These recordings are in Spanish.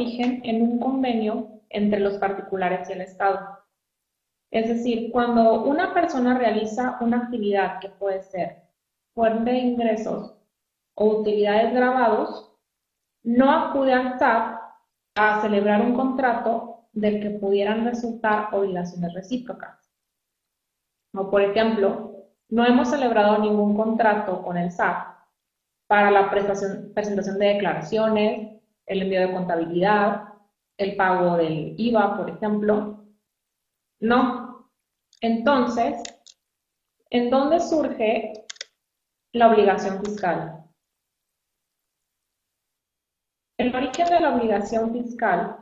origen en un convenio entre los particulares y el Estado. Es decir, cuando una persona realiza una actividad que puede ser fuente de ingresos o utilidades grabados, no acude al SAT a celebrar un contrato del que pudieran resultar obligaciones recíprocas. O por ejemplo, no hemos celebrado ningún contrato con el SAT para la presentación de declaraciones, el envío de contabilidad, el pago del IVA, por ejemplo. No. Entonces, ¿en dónde surge la obligación fiscal? El origen de la obligación fiscal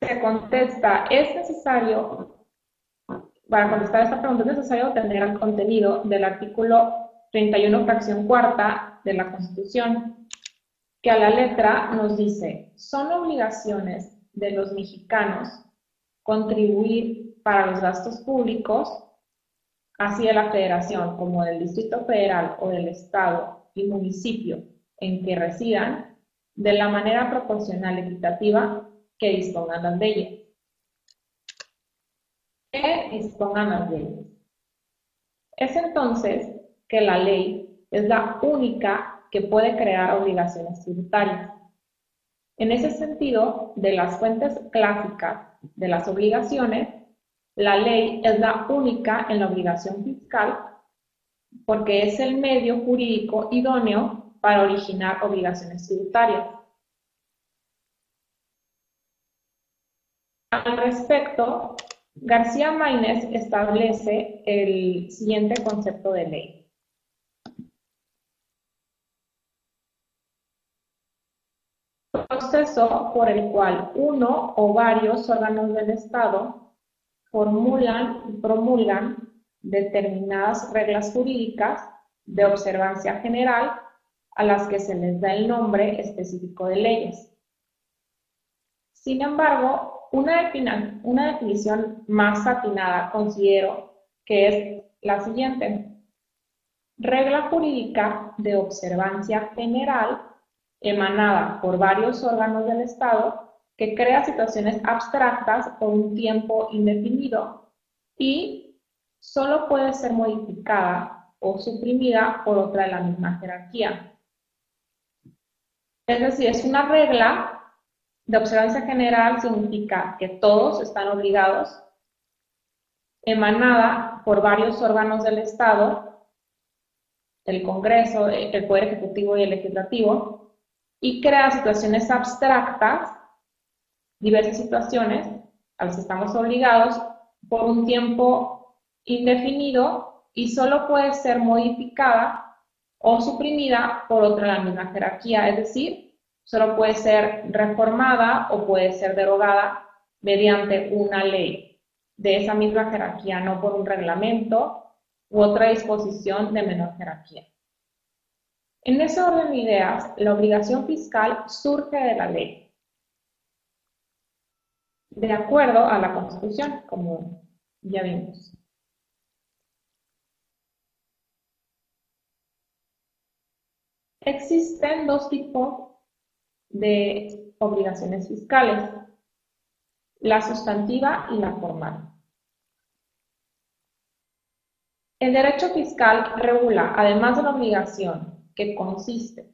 se contesta, es necesario, para contestar esta pregunta es necesario tener el contenido del artículo 31, fracción cuarta de la Constitución, que a la letra nos dice, son obligaciones de los mexicanos contribuir para los gastos públicos, así de la federación como del Distrito Federal o del Estado y municipio en que residan, de la manera proporcional y equitativa que dispongan las leyes. Que dispongan las leyes. Es entonces que la ley es la única que puede crear obligaciones tributarias. En ese sentido, de las fuentes clásicas de las obligaciones, la ley es la única en la obligación fiscal porque es el medio jurídico idóneo para originar obligaciones tributarias. Al respecto, García Maínez establece el siguiente concepto de ley. Proceso por el cual uno o varios órganos del Estado formulan y promulgan determinadas reglas jurídicas de observancia general a las que se les da el nombre específico de leyes. Sin embargo, una, definición más atinada considero que es la siguiente. Regla jurídica de observancia general emanada por varios órganos del Estado que crea situaciones abstractas por un tiempo indefinido y solo puede ser modificada o suprimida por otra de la misma jerarquía. Es decir, es una regla de observancia general, significa que todos están obligados, emanada por varios órganos del Estado, el Congreso, el Poder Ejecutivo y el Legislativo, y crea situaciones abstractas, diversas situaciones a las que estamos obligados por un tiempo indefinido y solo puede ser modificada o suprimida por otra de la misma jerarquía, es decir, solo puede ser reformada o puede ser derogada mediante una ley de esa misma jerarquía, no por un reglamento u otra disposición de menor jerarquía. En ese orden de ideas, la obligación fiscal surge de la ley, de acuerdo a la Constitución, como ya vimos. Existen dos tipos de obligaciones fiscales, la sustantiva y la formal. El derecho fiscal regula, además de la obligación que consiste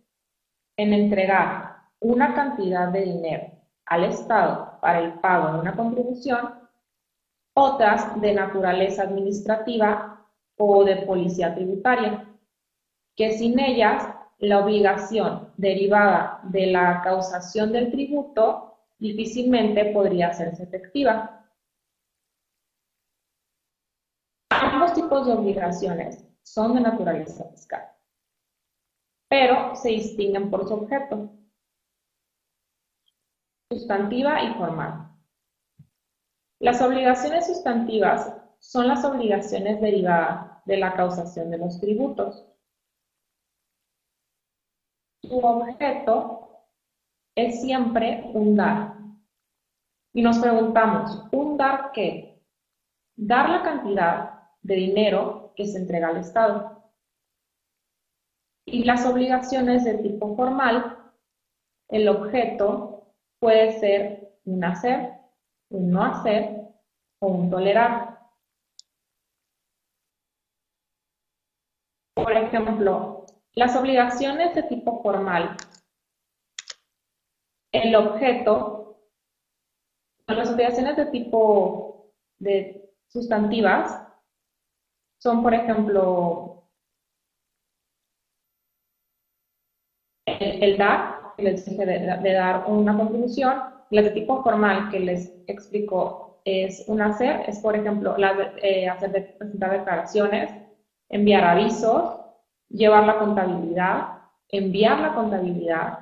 en entregar una cantidad de dinero al Estado para el pago de una contribución, otras de naturaleza administrativa o de policía tributaria, que sin ellas la obligación derivada de la causación del tributo difícilmente podría hacerse efectiva. Ambos tipos de obligaciones son de naturaleza fiscal pero se distinguen por su objeto, sustantiva y formal. Las obligaciones sustantivas son las obligaciones derivadas de la causación de los tributos. Su objeto es siempre un dar. Y nos preguntamos, ¿un dar qué? Dar la cantidad de dinero que se entrega al Estado. Y las obligaciones de tipo formal el objeto puede ser un hacer, un no hacer o un tolerar. Por ejemplo, las obligaciones de tipo formal. El objeto, las obligaciones de tipo de sustantivas son, por ejemplo, el, dar, que les dije de, dar una contribución, las de tipo formal que les explico es un hacer, es por ejemplo eh, hacer presentar declaraciones, enviar avisos, llevar la contabilidad, enviar la contabilidad,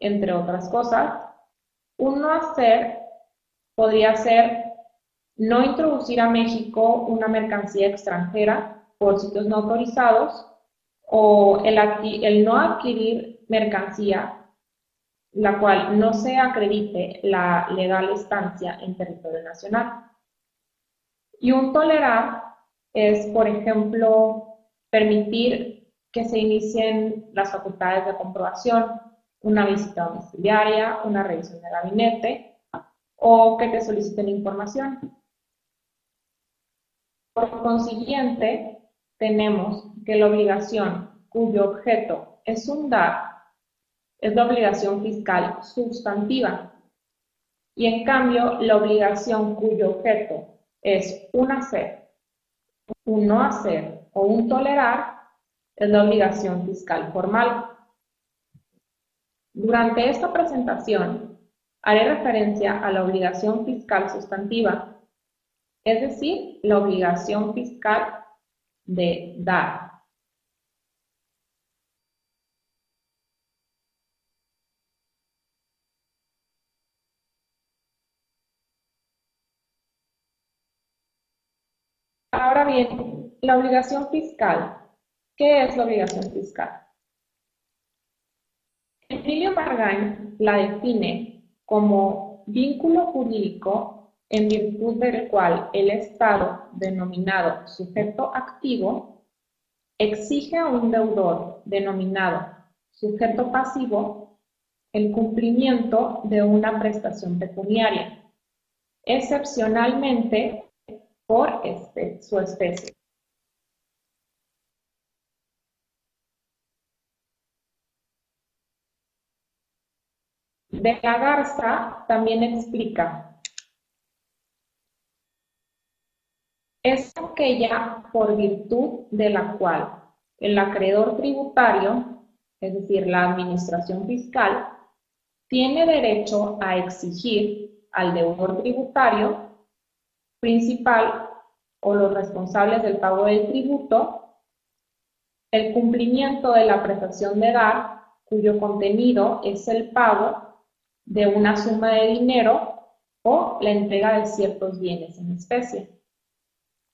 entre otras cosas. Un no hacer podría ser no introducir a México una mercancía extranjera por sitios no autorizados o el no adquirir mercancía la cual no se acredite la legal estancia en territorio nacional. Y un tolerar es, por ejemplo, permitir que se inicien las facultades de comprobación, una visita domiciliaria, una revisión de gabinete o que te soliciten información. Por consiguiente, tenemos que la obligación cuyo objeto es un dar es la obligación fiscal sustantiva. Y en cambio, la obligación cuyo objeto es un hacer, un no hacer o un tolerar es la obligación fiscal formal. Durante esta presentación haré referencia a la obligación fiscal sustantiva, es decir, la obligación fiscal de dar. Ahora bien, la obligación fiscal. ¿Qué es la obligación fiscal? Emilio Margain la define como vínculo jurídico en virtud del cual el Estado, denominado sujeto activo, exige a un deudor, denominado sujeto pasivo, el cumplimiento de una prestación pecuniaria, excepcionalmente por su especie. De la Garza también explica, es aquella por virtud de la cual el acreedor tributario, es decir, la administración fiscal, tiene derecho a exigir al deudor tributario principal o los responsables del pago del tributo, el cumplimiento de la prestación de dar, cuyo contenido es el pago de una suma de dinero o la entrega de ciertos bienes en especie.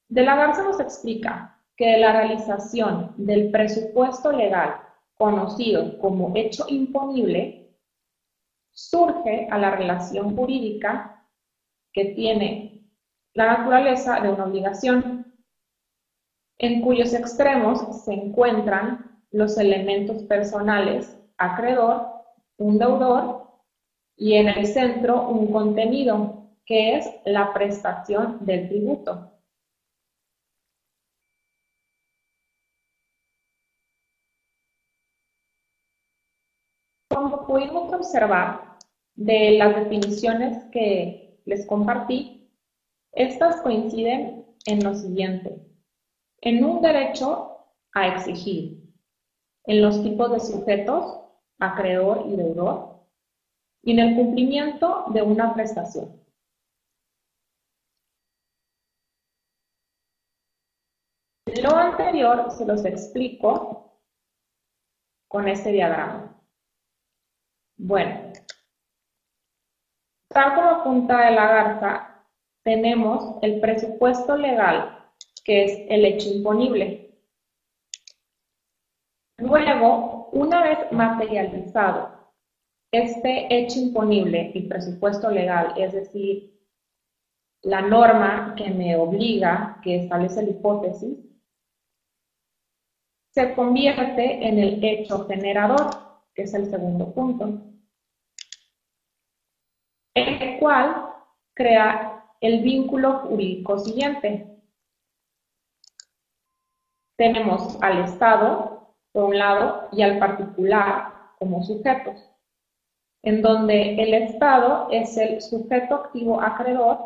De la Garza nos explica que de la realización del presupuesto legal conocido como hecho imponible, surge a la relación jurídica que tiene la naturaleza de una obligación, en cuyos extremos se encuentran los elementos personales, acreedor, un deudor, y en el centro un contenido, que es la prestación del tributo. Como pudimos observar de las definiciones que les compartí, estas coinciden en lo siguiente: en un derecho a exigir, en los tipos de sujetos, acreedor y deudor, y en el cumplimiento de una prestación. Lo anterior se los explico con este diagrama. Bueno, tal como apunta de la garza, tenemos el presupuesto legal, que es el hecho imponible. Luego, una vez materializado este hecho imponible, el presupuesto legal, es decir, la norma que me obliga, que establece la hipótesis, se convierte en el hecho generador, que es el segundo punto. el cual crea el vínculo jurídico siguiente. Tenemos al Estado, por un lado, y al particular como sujetos, en donde el Estado es el sujeto activo acreedor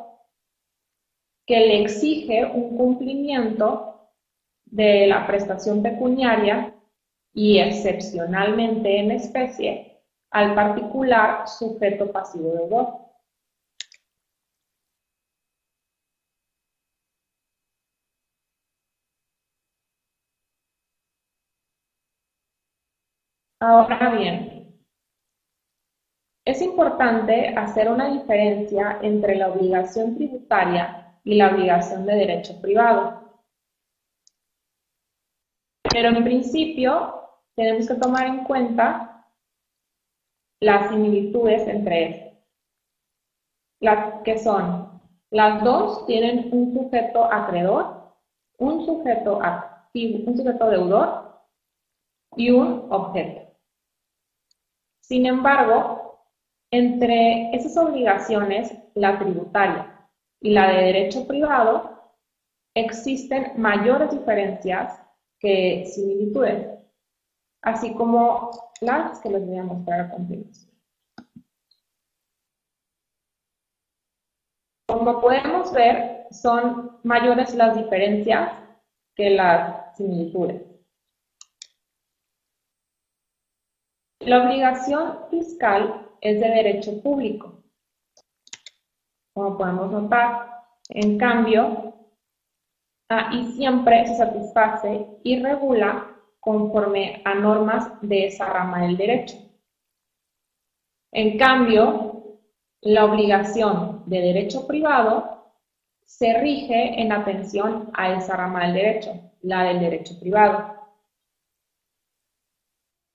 que le exige un cumplimiento de la prestación pecuniaria y excepcionalmente en especie al particular sujeto pasivo deudor. Ahora bien, es importante hacer una diferencia entre la obligación tributaria y la obligación de derecho privado. Pero en principio tenemos que tomar en cuenta las similitudes entre estas. Las que son, las dos tienen un sujeto acreedor, un sujeto activo, un sujeto deudor y un objeto. Sin embargo, entre esas obligaciones, la tributaria y la de derecho privado, existen mayores diferencias que similitudes, así como las que les voy a mostrar a continuación. Como podemos ver, son mayores las diferencias que las similitudes. La obligación fiscal es de derecho público, como podemos notar. En cambio, y siempre se satisface y regula conforme a normas de esa rama del derecho. En cambio, la obligación de derecho privado se rige en atención a esa rama del derecho, la del derecho privado.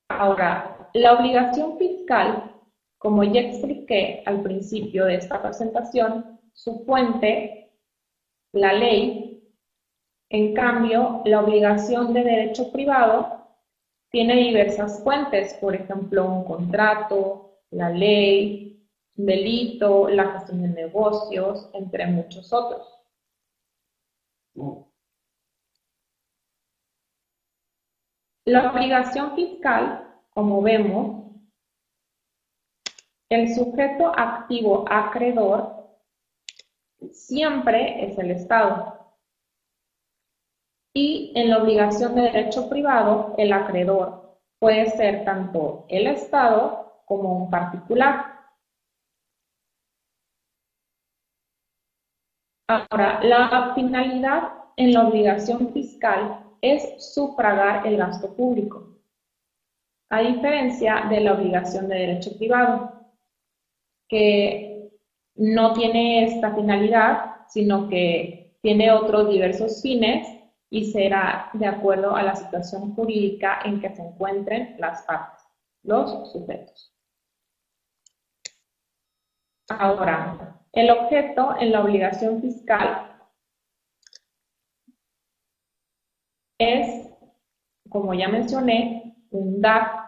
Ahora, la obligación fiscal, como ya expliqué al principio de esta presentación, su fuente, la ley, en cambio, la obligación de derecho privado tiene diversas fuentes, por ejemplo, un contrato, la ley, un delito, la gestión de negocios, entre muchos otros. La obligación fiscal como vemos, el sujeto activo acreedor siempre es el Estado. Y en la obligación de derecho privado, el acreedor puede ser tanto el Estado como un particular. Ahora, la finalidad en la obligación fiscal es sufragar el gasto público a diferencia de la obligación de derecho privado, que no tiene esta finalidad, sino que tiene otros diversos fines y será de acuerdo a la situación jurídica en que se encuentren las partes, los sujetos. Ahora, el objeto en la obligación fiscal es, como ya mencioné, un DAC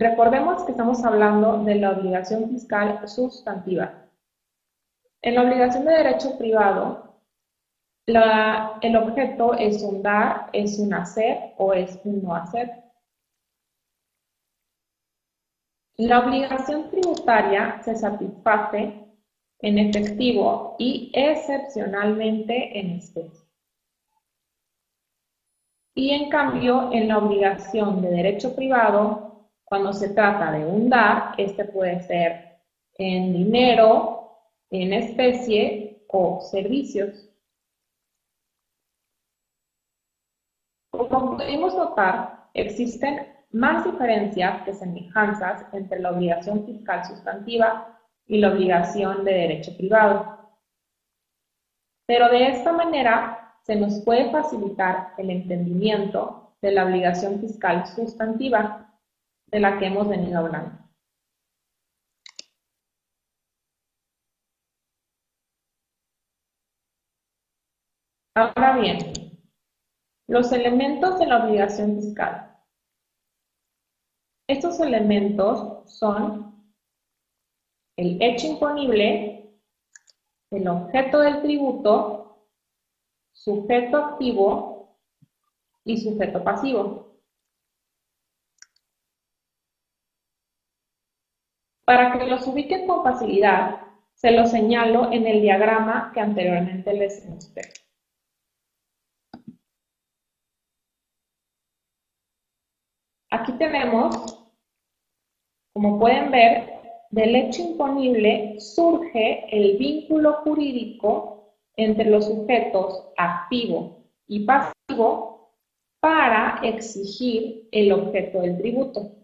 Recordemos que estamos hablando de la obligación fiscal sustantiva. En la obligación de derecho privado, el objeto es un dar, es un hacer o es un no hacer. La obligación tributaria se satisface en efectivo y excepcionalmente en especie. Y en cambio, en la obligación de derecho privado, cuando se trata de un dar, este puede ser en dinero, en especie o servicios. Como podemos notar, existen más diferencias que semejanzas entre la obligación fiscal sustantiva y la obligación de derecho privado. Pero de esta manera se nos puede facilitar el entendimiento de la obligación fiscal sustantiva de la que hemos venido hablando. Ahora bien, los elementos de la obligación fiscal. Estos elementos son el hecho imponible, el objeto del tributo, sujeto activo y sujeto pasivo. Para que los ubiquen con facilidad, se los señalo en el diagrama que anteriormente les mostré. Aquí tenemos, como pueden ver, del hecho imponible surge el vínculo jurídico entre los sujetos activo y pasivo para exigir el objeto del tributo.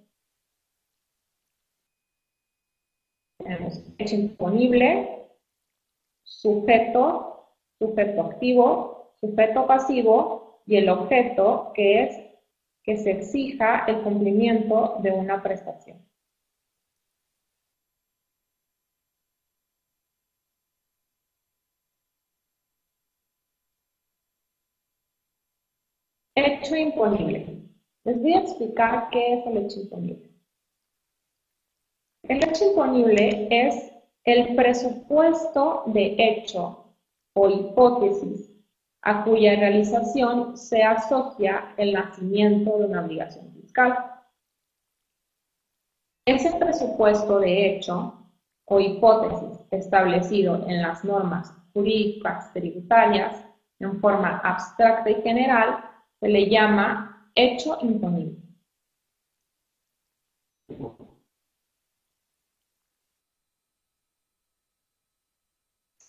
Tenemos hecho imponible, sujeto, sujeto activo, sujeto pasivo y el objeto que es que se exija el cumplimiento de una prestación. Hecho imponible. Les voy a explicar qué es el hecho imponible. El hecho imponible es el presupuesto de hecho o hipótesis a cuya realización se asocia el nacimiento de una obligación fiscal. Ese presupuesto de hecho o hipótesis establecido en las normas jurídicas tributarias en forma abstracta y general se le llama hecho imponible.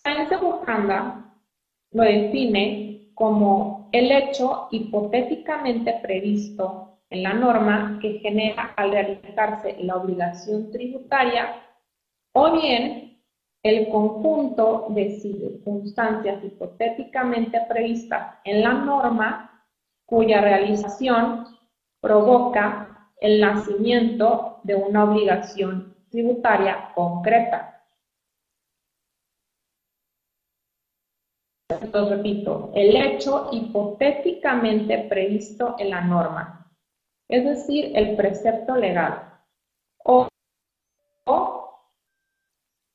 Sáenz Bujanda lo define como el hecho hipotéticamente previsto en la norma que genera al realizarse la obligación tributaria o bien el conjunto de circunstancias hipotéticamente previstas en la norma cuya realización provoca el nacimiento de una obligación tributaria concreta. Entonces, repito, el hecho hipotéticamente previsto en la norma, es decir, el precepto legal, o,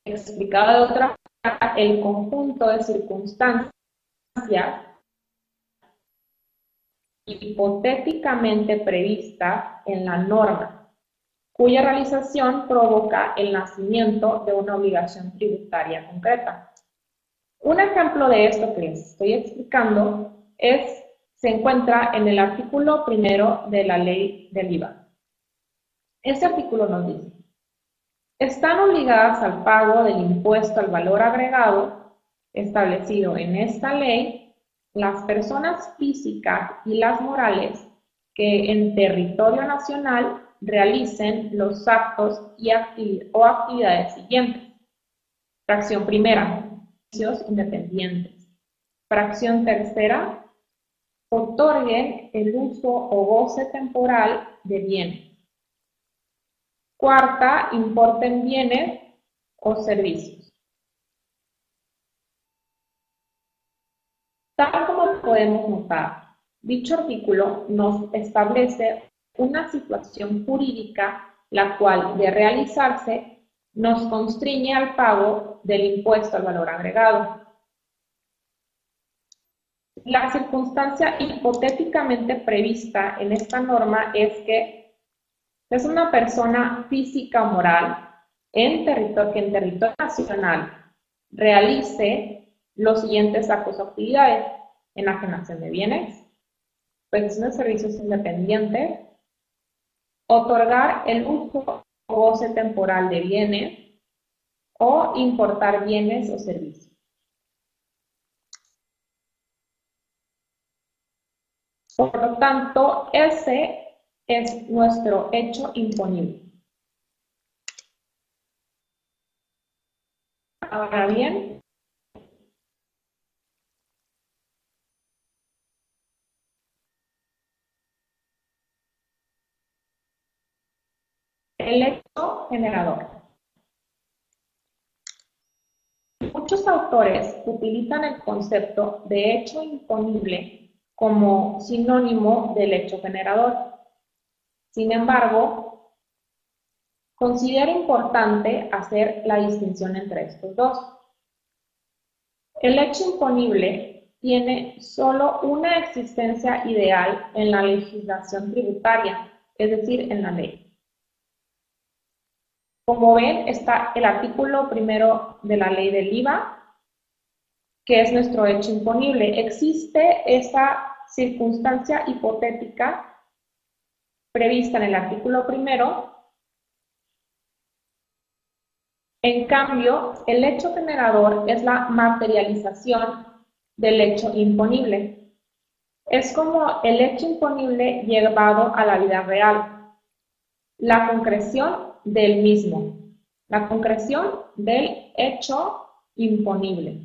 explicado de otra manera, el conjunto de circunstancias hipotéticamente prevista en la norma, cuya realización provoca el nacimiento de una obligación tributaria concreta. Un ejemplo de esto que les estoy explicando es, se encuentra en el artículo primero de la ley del IVA. Este artículo nos dice, están obligadas al pago del impuesto al valor agregado establecido en esta ley las personas físicas y las morales que en territorio nacional realicen los actos y o actividades siguientes. Fracción primera, independientes. Fracción tercera, otorguen el uso o goce temporal de bienes. Cuarta, importen bienes o servicios. Tal como podemos notar, dicho artículo nos establece una situación jurídica la cual, de realizarse, nos constriñe al pago del impuesto al valor agregado. La circunstancia hipotéticamente prevista en esta norma es que es una persona física o moral en territorio, que en territorio nacional realice los siguientes actos o actividades. Enajenación de bienes, prestación de servicios independientes, otorgar el uso temporal de bienes o importar bienes o servicios. Por lo tanto, ese es nuestro hecho imponible. Ahora bien, El hecho generador. Muchos autores utilizan el concepto de hecho imponible como sinónimo del hecho generador. Sin embargo, Considero importante hacer la distinción entre estos dos. El hecho imponible tiene solo una existencia ideal en la legislación tributaria, es decir, en la ley. Como ven, está el artículo primero de la ley del IVA, que es nuestro hecho imponible. Existe esa circunstancia hipotética prevista en el artículo primero. En cambio, el hecho generador es la materialización del hecho imponible. Es como el hecho imponible llevado a la vida real. La concreción del mismo. La concreción del hecho imponible.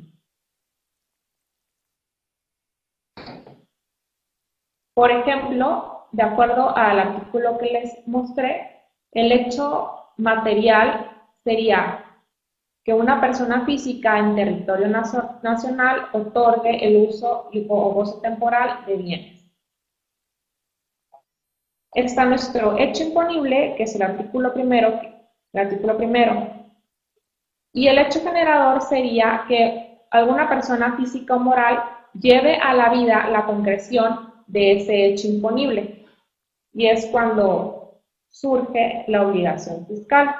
Por ejemplo, de acuerdo al artículo que les mostré, el hecho material sería que una persona física en territorio nacional otorgue el uso o goce temporal de bienes. Está nuestro hecho imponible, que es el artículo primero, el artículo primero. Y el hecho generador sería que alguna persona física o moral lleve a la vida la concreción de ese hecho imponible. Y es cuando surge la obligación fiscal.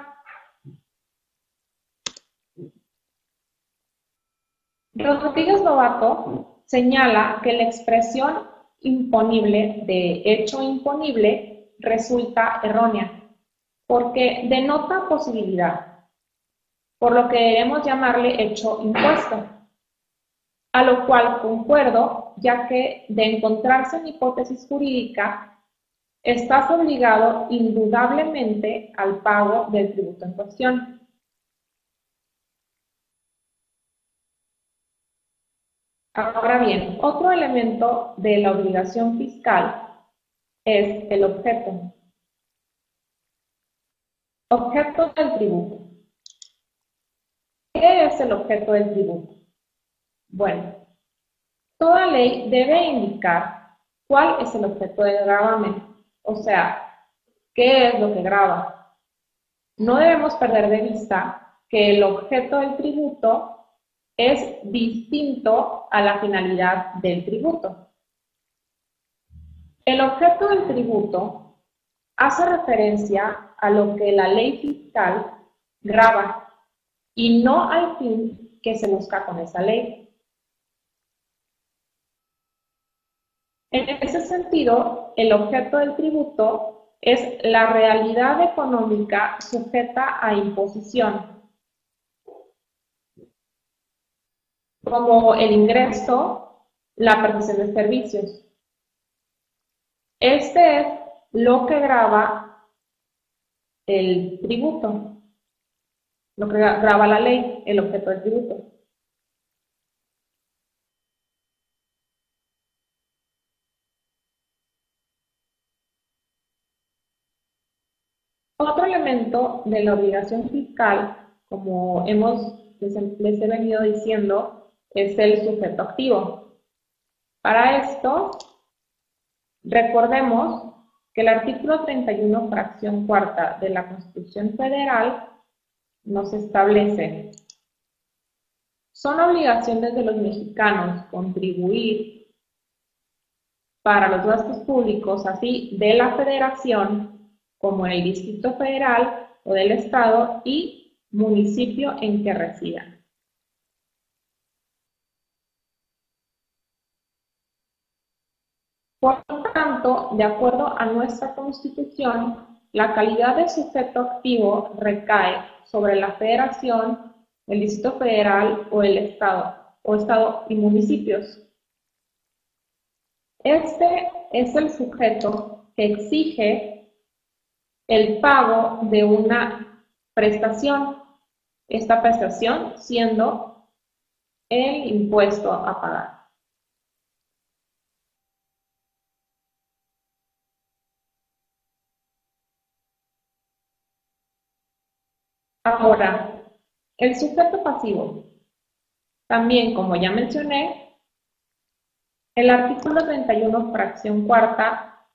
Rodríguez Lobato señala que la expresión imponible de hecho imponible resulta errónea porque denota posibilidad, por lo que debemos llamarle hecho impuesto a lo cual concuerdo, ya que de encontrarse en hipótesis jurídica, estás obligado indudablemente al pago del tributo en cuestión. Ahora bien, otro elemento de la obligación fiscal es el objeto. Objeto del tributo. ¿Qué es el objeto del tributo? Bueno, toda ley debe indicar cuál es el objeto de gravamen, o sea, qué es lo que graba. No debemos perder de vista que el objeto del tributo es distinto a la finalidad del tributo. El objeto del tributo hace referencia a lo que la ley fiscal graba y no al fin que se busca con esa ley. En ese sentido, el objeto del tributo es la realidad económica sujeta a imposición, como el ingreso, la prestación de servicios. Este es lo que graba el tributo, lo que graba la ley, el objeto del tributo. Otro elemento de la obligación fiscal, como hemos, les, he venido diciendo, es el sujeto activo. Para esto, recordemos que el artículo 31, fracción cuarta de la Constitución Federal nos establece son obligaciones de los mexicanos contribuir para los gastos públicos, así de la federación, como el Distrito Federal o del Estado y municipio en que residan. Por lo tanto, de acuerdo a nuestra Constitución, la calidad de sujeto activo recae sobre la Federación, el Distrito Federal o el Estado, o Estado y municipios. Este es el sujeto que exige el pago de una prestación, esta prestación siendo el impuesto a pagar. Ahora, el sujeto pasivo. También, como ya mencioné, el artículo 31, fracción cuarta,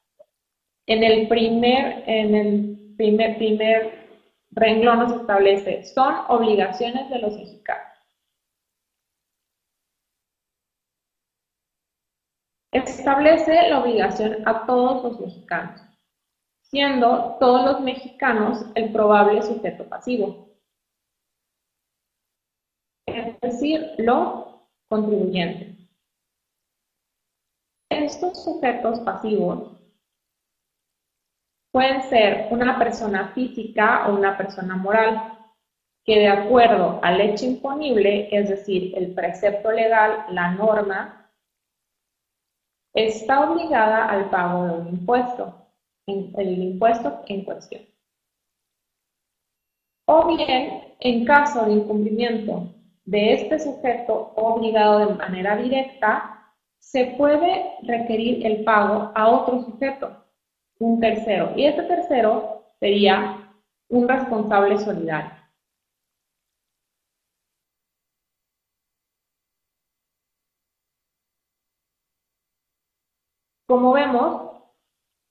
en el primer, en el primer, primer renglón nos establece, son obligaciones de los mexicanos. Establece la obligación a todos los mexicanos, siendo todos los mexicanos el probable sujeto pasivo. Es decir, lo contribuyente. Estos sujetos pasivos pueden ser una persona física o una persona moral, que de acuerdo al hecho imponible, es decir, el precepto legal, la norma, está obligada al pago de un impuesto, el impuesto en cuestión. O bien, en caso de incumplimiento de este sujeto obligado de manera directa, se puede requerir el pago a otro sujeto, un tercero. Y este tercero sería un responsable solidario. Como vemos,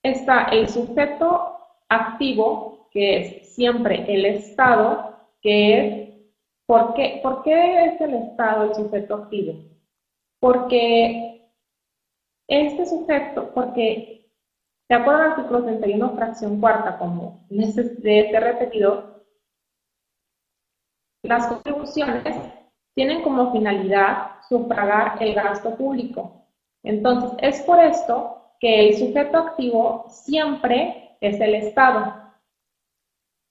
está el sujeto activo, que es siempre el Estado, que es, ¿por qué, ¿por qué es el Estado el sujeto activo? Porque este sujeto, porque de acuerdo al artículo 31, fracción cuarta, como les he repetido, las contribuciones tienen como finalidad sufragar el gasto público. Entonces, es por esto que el sujeto activo siempre es el Estado,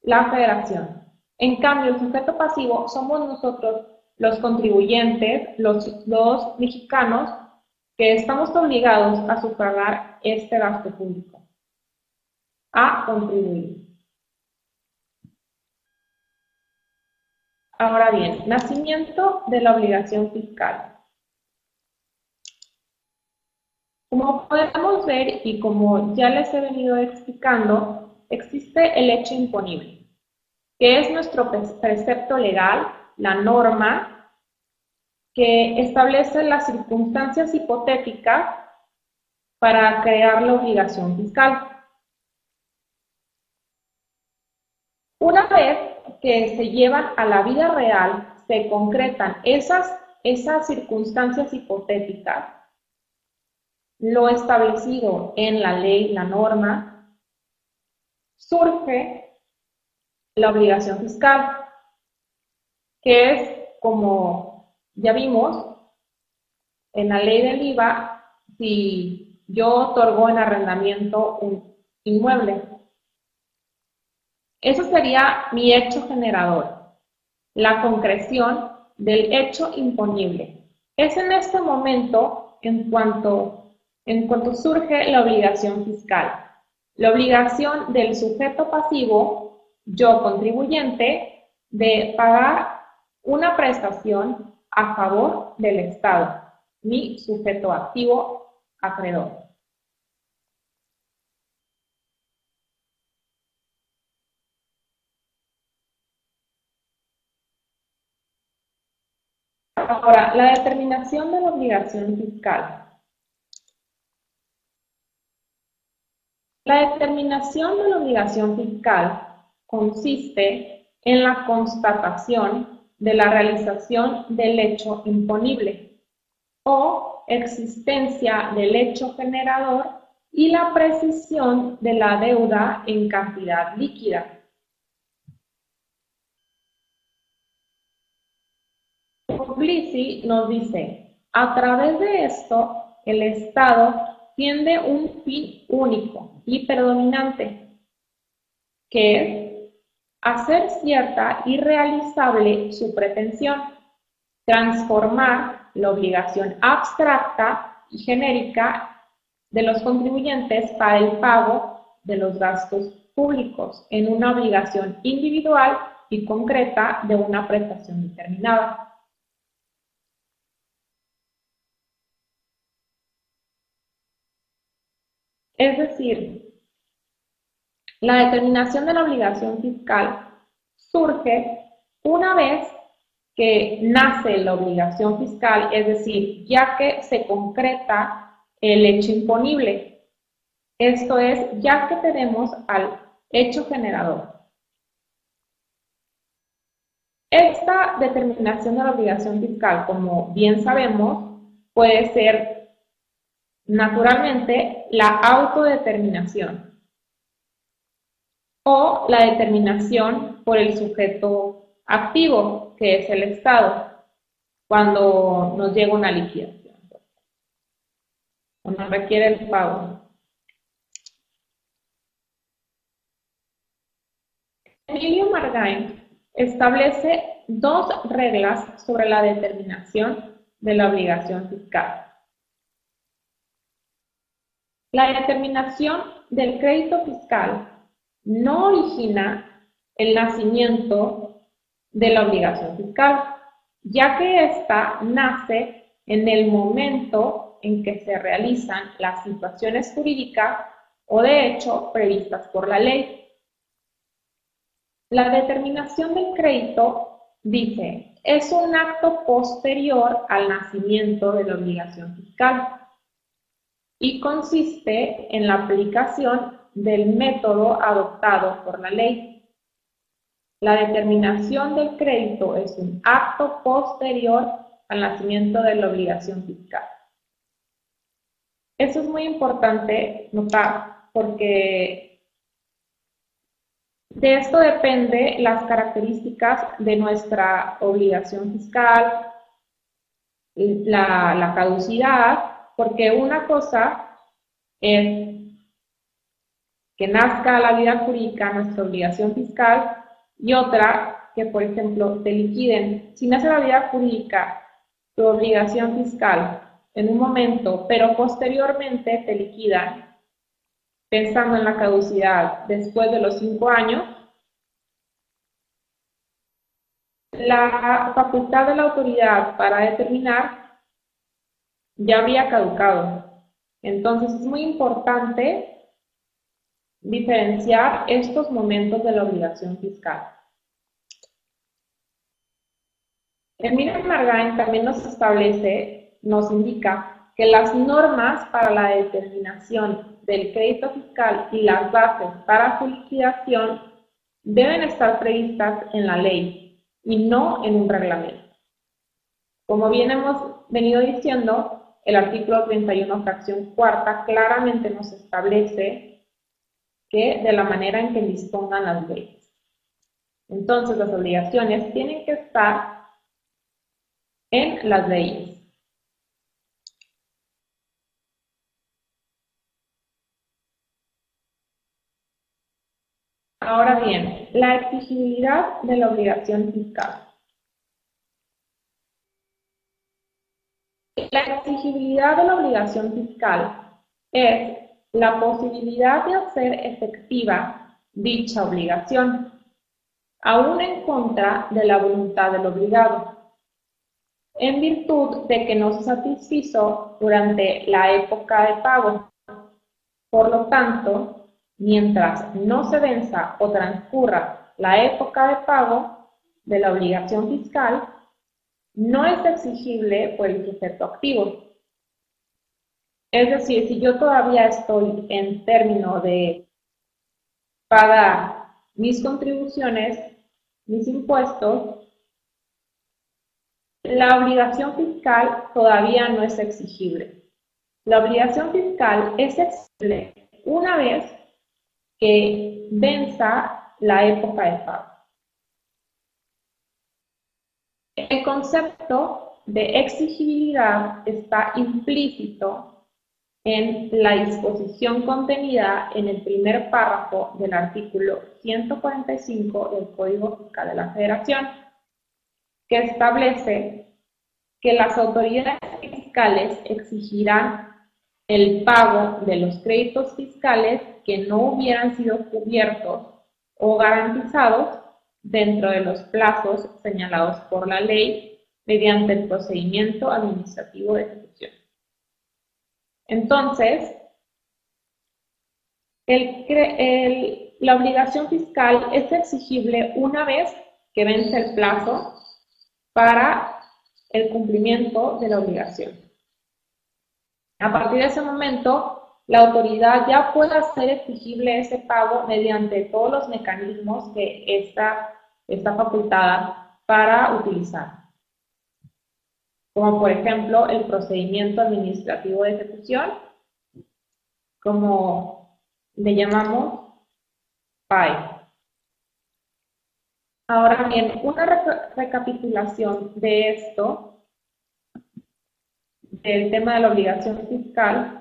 la federación. En cambio, el sujeto pasivo somos nosotros los contribuyentes, los, mexicanos, que estamos obligados a sufragar este gasto público, a contribuir. Ahora bien, nacimiento de la obligación fiscal. Como podemos ver y como ya les he venido explicando, existe el hecho imponible, que es nuestro precepto legal, la norma que establece las circunstancias hipotéticas para crear la obligación fiscal. Una vez que se llevan a la vida real, se concretan esas, esas circunstancias hipotéticas, lo establecido en la ley, la norma, surge la obligación fiscal, que es como ya vimos en la ley del IVA si yo otorgo en arrendamiento un inmueble. Eso sería mi hecho generador, la concreción del hecho imponible. Es en este momento en cuanto, en cuanto surge la obligación fiscal. La obligación del sujeto pasivo, yo contribuyente, de pagar una prestación a favor del Estado, mi sujeto activo acreedor. Ahora, la determinación de la obligación fiscal. La determinación de la obligación fiscal consiste en la constatación de la realización del hecho imponible o existencia del hecho generador y la precisión de la deuda en cantidad líquida. Puglisi nos dice, a través de esto, el Estado tiende un fin único y predominante, que es hacer cierta y realizable su pretensión, transformar la obligación abstracta y genérica de los contribuyentes para el pago de los gastos públicos en una obligación individual y concreta de una prestación determinada. Es decir, la determinación de la obligación fiscal surge una vez que nace la obligación fiscal, es decir, ya que se concreta el hecho imponible. Esto es, ya que tenemos al hecho generador. Esta determinación de la obligación fiscal, como bien sabemos, puede ser naturalmente la autodeterminación o la determinación por el sujeto activo, que es el Estado, cuando nos llega una liquidación o nos requiere el pago. Emilio Margain establece dos reglas sobre la determinación de la obligación fiscal. La determinación del crédito fiscal no origina el nacimiento de la obligación fiscal, ya que ésta nace en el momento en que se realizan las situaciones jurídicas o de hecho previstas por la ley. La determinación del crédito, dice, es un acto posterior al nacimiento de la obligación fiscal y consiste en la aplicación del método adoptado por la ley. La determinación del crédito es un acto posterior al nacimiento de la obligación fiscal. Eso es muy importante notar porque de esto depende las características de nuestra obligación fiscal, la, caducidad, porque una cosa es que nazca la vida jurídica nuestra obligación fiscal y otra que, por ejemplo, te liquiden. Si nace la vida jurídica tu obligación fiscal en un momento, pero posteriormente te liquidan pensando en la caducidad después de los cinco años, la facultad de la autoridad para determinar ya habría caducado. Entonces es muy importante diferenciar estos momentos de la obligación fiscal. El Miriam Margain también nos establece, nos indica que las normas para la determinación del crédito fiscal y las bases para su liquidación deben estar previstas en la ley y no en un reglamento. Como bien hemos venido diciendo, el artículo 31, fracción cuarta, claramente nos establece que de la manera en que dispongan las leyes. Entonces, las obligaciones tienen que estar en las leyes. Ahora bien, la exigibilidad de la obligación fiscal. La exigibilidad de la obligación fiscal es la posibilidad de hacer efectiva dicha obligación, aún en contra de la voluntad del obligado, en virtud de que no se satisfizo durante la época de pago. Por lo tanto, mientras no se venza o transcurra la época de pago de la obligación fiscal, no es exigible por el sujeto activo. Es decir, si yo todavía estoy en término de pagar mis contribuciones, mis impuestos, la obligación fiscal todavía no es exigible. La obligación fiscal es exigible una vez que venza la época de pago. El concepto de exigibilidad está implícito en la disposición contenida en el primer párrafo del artículo 145 del Código Fiscal de la Federación, que establece que las autoridades fiscales exigirán el pago de los créditos fiscales que no hubieran sido cubiertos o garantizados dentro de los plazos señalados por la ley mediante el procedimiento administrativo de ejecución. Entonces, la obligación fiscal es exigible una vez que vence el plazo para el cumplimiento de la obligación. A partir de ese momento, la autoridad ya puede hacer exigible ese pago mediante todos los mecanismos que está, está facultada para utilizar. Como por ejemplo el procedimiento administrativo de ejecución, como le llamamos PAI. Ahora bien, una recapitulación de esto, del tema de la obligación fiscal,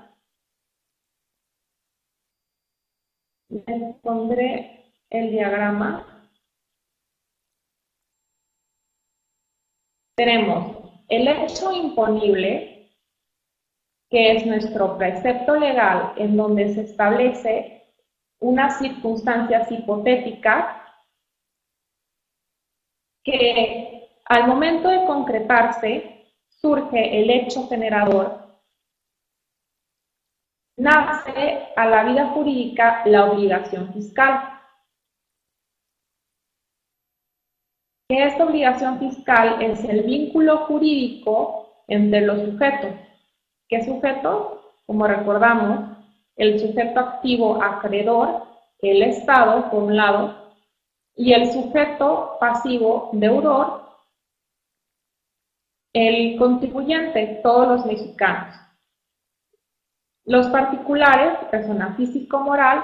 les pondré el diagrama. Tenemos el hecho imponible, que es nuestro precepto legal en donde se establece unas circunstancias hipotéticas que al momento de concretarse surge el hecho generador, nace a la vida jurídica la obligación fiscal. Que esta obligación fiscal es el vínculo jurídico entre los sujetos. ¿Qué sujeto? Como recordamos, el sujeto activo acreedor, el Estado, por un lado, y el sujeto pasivo deudor, el contribuyente, todos los mexicanos. Los particulares, persona físico-moral,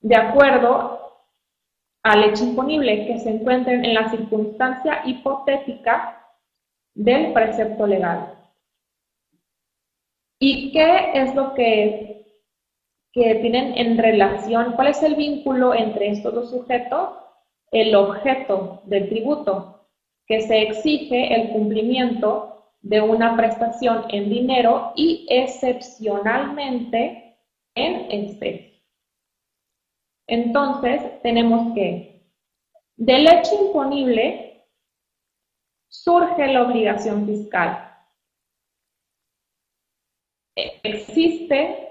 de acuerdo al hecho imponible que se encuentren en la circunstancia hipotética del precepto legal. ¿Y qué es lo que que tienen en relación, ¿cuál es el vínculo entre estos dos sujetos? El objeto del tributo, que se exige el cumplimiento de una prestación en dinero y excepcionalmente en especie. Entonces, tenemos que del hecho imponible surge la obligación fiscal. Existe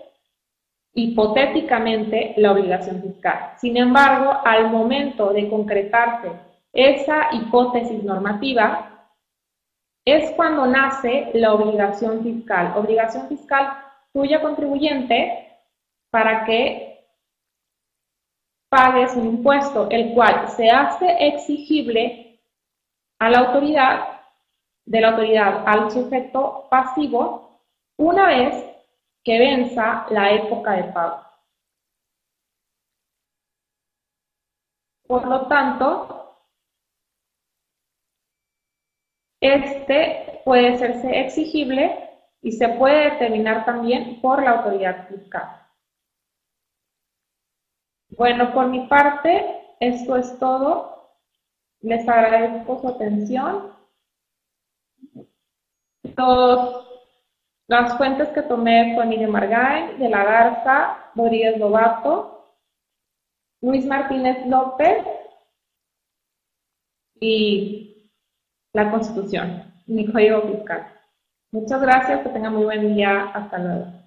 hipotéticamente la obligación fiscal. Sin embargo, al momento de concretarse esa hipótesis normativa, es cuando nace la obligación fiscal. Obligación fiscal tuya contribuyente para que pagues un impuesto, el cual se hace exigible a la autoridad, de la autoridad al sujeto pasivo, una vez que venza la época de pago. Por lo tanto, este puede serse exigible y se puede determinar también por la autoridad fiscal. Bueno, por mi parte, esto es todo. Les agradezco su atención. Los las fuentes que tomé fue de Margain, de la Garza, Rodríguez Lobato, Luis Martínez López y la Constitución, mi código fiscal. Muchas gracias, que tengan muy buen día. Hasta luego.